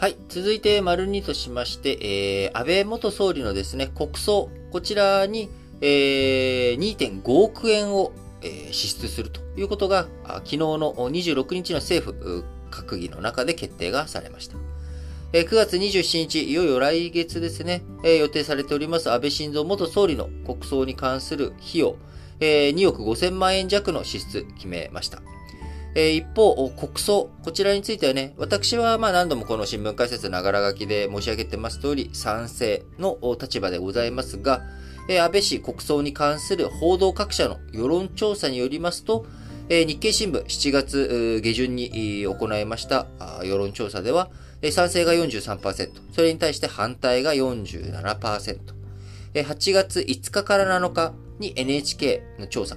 はい。続いて、丸2としまして、えー、安倍元総理のですね、国葬、こちらに、えー、2.5億円を、えー、支出するということが、昨日の26日の政府閣議の中で決定がされました。えー、9月27日、いよいよ来月ですね、予定されております安倍晋三元総理の国葬に関する費用、えー、2億5000万円弱の支出決めました。え、一方、国葬、こちらについてはね、私はまあ何度もこの新聞解説ながら書きで申し上げてます通り、賛成の立場でございますが、え、安倍氏国葬に関する報道各社の世論調査によりますと、え、日経新聞7月下旬に行いました世論調査では、賛成が43%、それに対して反対が47%、8月5日から7日に NHK の調査、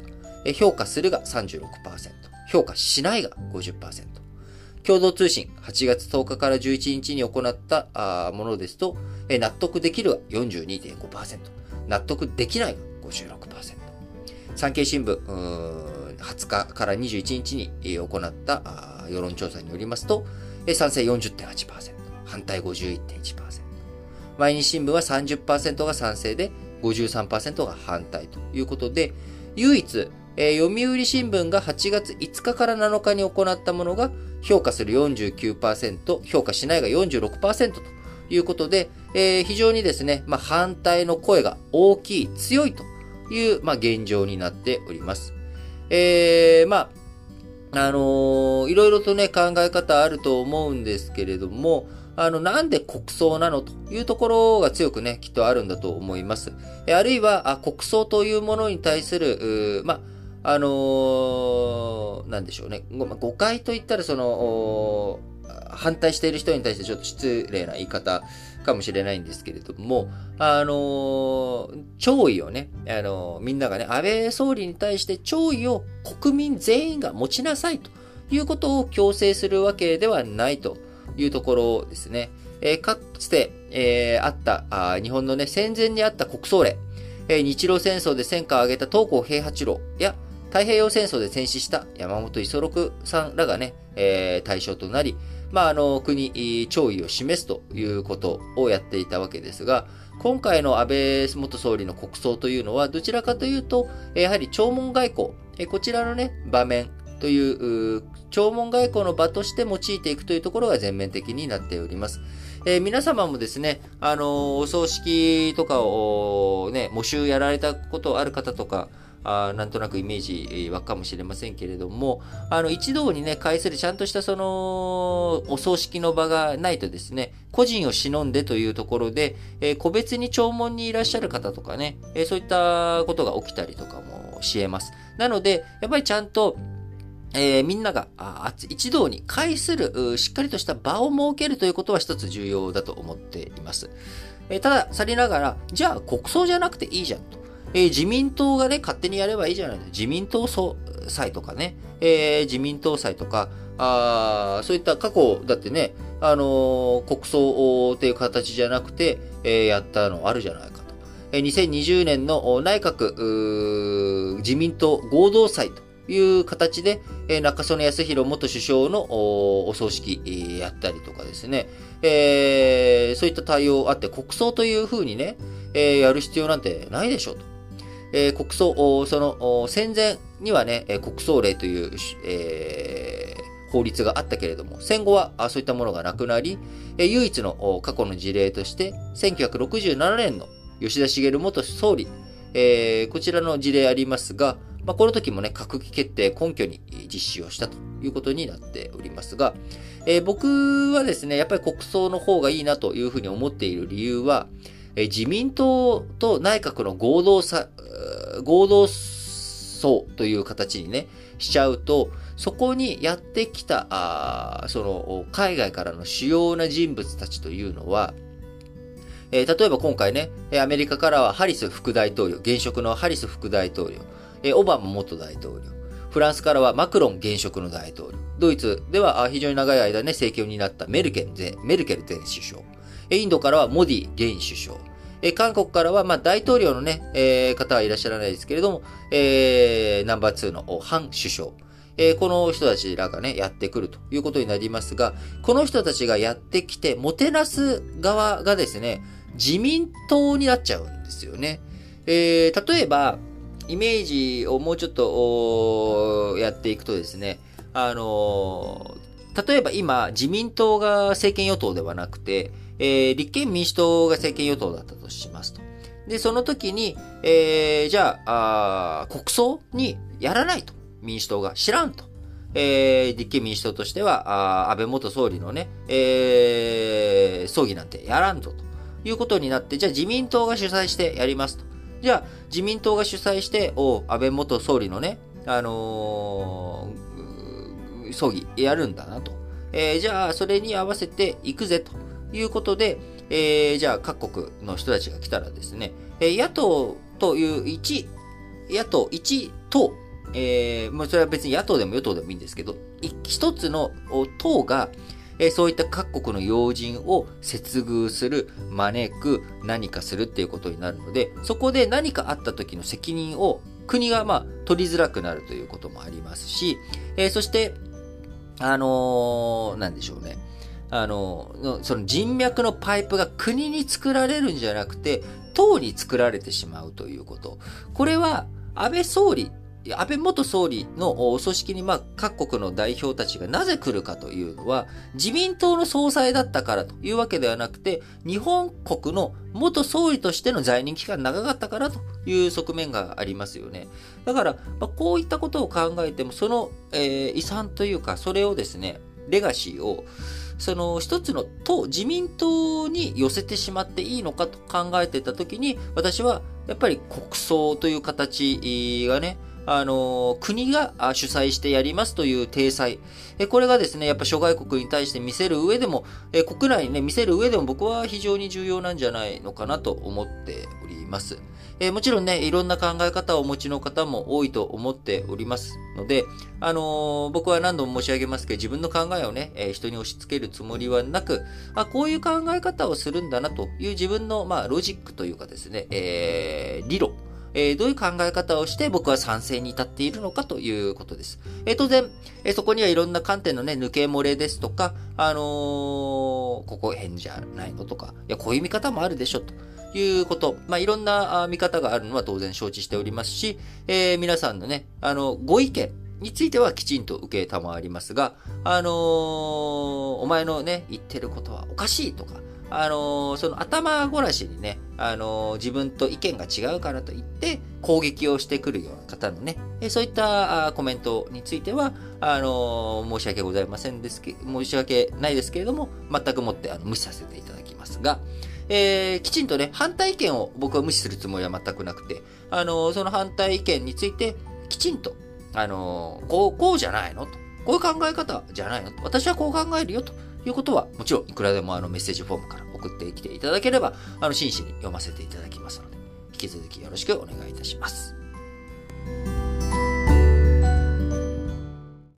評価するが36%、評価しないが50%。共同通信、8月10日から11日に行ったものですと、納得できるが42.5%、納得できないが56%。産経新聞、20日から21日に行った世論調査によりますと、賛成40.8%、反対51.1%。毎日新聞は30%が賛成で53%が反対ということで、唯一えー、読売新聞が8月5日から7日に行ったものが評価する49%、評価しないが46%ということで、えー、非常にですね、まあ、反対の声が大きい、強いという、まあ、現状になっております。えー、まあ、あのー、いろいろとね、考え方あると思うんですけれども、あの、なんで国葬なのというところが強くね、きっとあるんだと思います。あるいは、国葬というものに対する、まあ、あのー、なんでしょうね。誤解と言ったら、その、反対している人に対してちょっと失礼な言い方かもしれないんですけれども、あのー、弔意をね、あのー、みんながね、安倍総理に対して弔意を国民全員が持ちなさいということを強制するわけではないというところですね。えー、かつて、えー、あったあ、日本のね、戦前にあった国葬令、えー、日露戦争で戦果を挙げた東郷平八郎や、太平洋戦争で戦死した山本五十六さんらがね、えー、対象となり、まあ、あの、国、弔意を示すということをやっていたわけですが、今回の安倍元総理の国葬というのは、どちらかというと、やはり弔問外交、えこちらのね、場面という、弔問外交の場として用いていくというところが全面的になっております。えー、皆様もですね、あのお葬式とかをね、募集やられたことある方とか、あなんとなくイメージ湧くかもしれませんけれども、あの、一堂にね、会するちゃんとしたその、お葬式の場がないとですね、個人を忍んでというところで、えー、個別に弔問にいらっしゃる方とかね、えー、そういったことが起きたりとかもし得ます。なので、やっぱりちゃんと、えー、みんなが一堂に会する、しっかりとした場を設けるということは一つ重要だと思っています。え、ただ、さりながら、じゃあ国葬じゃなくていいじゃんと。えー、自民党がね、勝手にやればいいじゃないですか。自民党総裁とかね、えー、自民党祭とか、あそういった過去だってね、あのー、国葬っていう形じゃなくて、えー、やったのあるじゃないかと。えー、2020年の内閣自民党合同祭という形で、えー、中曽根康弘元首相のお葬式、やったりとかですね、えー、そういった対応あって国葬というふうにね、えー、やる必要なんてないでしょうと。えー、国葬、その戦前にはね、国葬令という、えー、法律があったけれども、戦後はそういったものがなくなり、唯一の過去の事例として、1967年の吉田茂元総理、えー、こちらの事例ありますが、まあ、この時もね、閣議決定根拠に実施をしたということになっておりますが、えー、僕はですね、やっぱり国葬の方がいいなというふうに思っている理由は、え自民党と内閣の合同さ、合同葬という形にね、しちゃうと、そこにやってきた、あその、海外からの主要な人物たちというのは、えー、例えば今回ね、アメリカからはハリス副大統領、現職のハリス副大統領、えー、オバマ元大統領、フランスからはマクロン現職の大統領、ドイツでは非常に長い間ね、政権になったメルケル前メルケル前首相、インドからはモディ現首相、え韓国からは、まあ、大統領のね、えー、方はいらっしゃらないですけれども、えー、ナンバー2のハン首相。えー、この人たちらがね、やってくるということになりますが、この人たちがやってきて、もてなす側がですね、自民党になっちゃうんですよね。えー、例えば、イメージをもうちょっとやっていくとですね、あのー、例えば今、自民党が政権与党ではなくて、えー、立憲民主党が政権与党だったとしますと。で、その時に、えー、じゃあ、あ国葬にやらないと。民主党が知らんと。えー、立憲民主党としては、あ安倍元総理のね、えー、葬儀なんてやらんぞということになって、じゃあ自民党が主催してやりますと。じゃあ自民党が主催して、お安倍元総理のね、あのー、葬儀やるんだなと。えー、じゃあそれに合わせていくぜということで、えー、じゃあ各国の人たちが来たらですね、え野党という1、野党1党、えー、まあそれは別に野党でも与党でもいいんですけど、一つの党が、えー、そういった各国の要人を接遇する、招く、何かするっていうことになるので、そこで何かあった時の責任を国がまあ取りづらくなるということもありますし、えー、そして、あのー、なんでしょうね。あの、その人脈のパイプが国に作られるんじゃなくて、党に作られてしまうということ。これは、安倍総理、安倍元総理のお組織に、まあ、各国の代表たちがなぜ来るかというのは、自民党の総裁だったからというわけではなくて、日本国の元総理としての在任期間長かったからという側面がありますよね。だから、まあ、こういったことを考えても、その、えー、遺産というか、それをですね、レガシーを、その一つの党、自民党に寄せてしまっていいのかと考えてたときに、私はやっぱり国葬という形がね、あの、国が主催してやりますという体裁。これがですね、やっぱ諸外国に対して見せる上でも、国内にね、見せる上でも僕は非常に重要なんじゃないのかなと思っております。えー、もちろんね、いろんな考え方をお持ちの方も多いと思っておりますので、あのー、僕は何度も申し上げますけど、自分の考えをね、えー、人に押し付けるつもりはなく、あ、こういう考え方をするんだなという自分の、まあ、ロジックというかですね、えー、理論。えー、どういう考え方をして僕は賛成に至っているのかということです。えー、当然、えー、そこにはいろんな観点のね、抜け漏れですとか、あの、ここ変じゃないのとか、いや、こういう見方もあるでしょと。いうこと。まあ、いろんな見方があるのは当然承知しておりますし、え、皆さんのね、あの、ご意見についてはきちんと受けたまわりますが、あのー、お前のね、言ってることはおかしいとか、あの、その頭ごらしにね、あの、自分と意見が違うからといって攻撃をしてくるような方のね、えそういったコメントについては、あの申し訳ございませんですけ、申し訳ないですけれども、全くもってあの無視させていただきますが、えー、きちんとね、反対意見を僕は無視するつもりは全くなくて、あの、その反対意見について、きちんと、あの、こう、こうじゃないのと。こういう考え方じゃないの？私はこう考えるよということは、もちろんいくらでもあのメッセージフォームから送ってきていただければ、あの、真摯に読ませていただきますので、引き続きよろしくお願いいたします。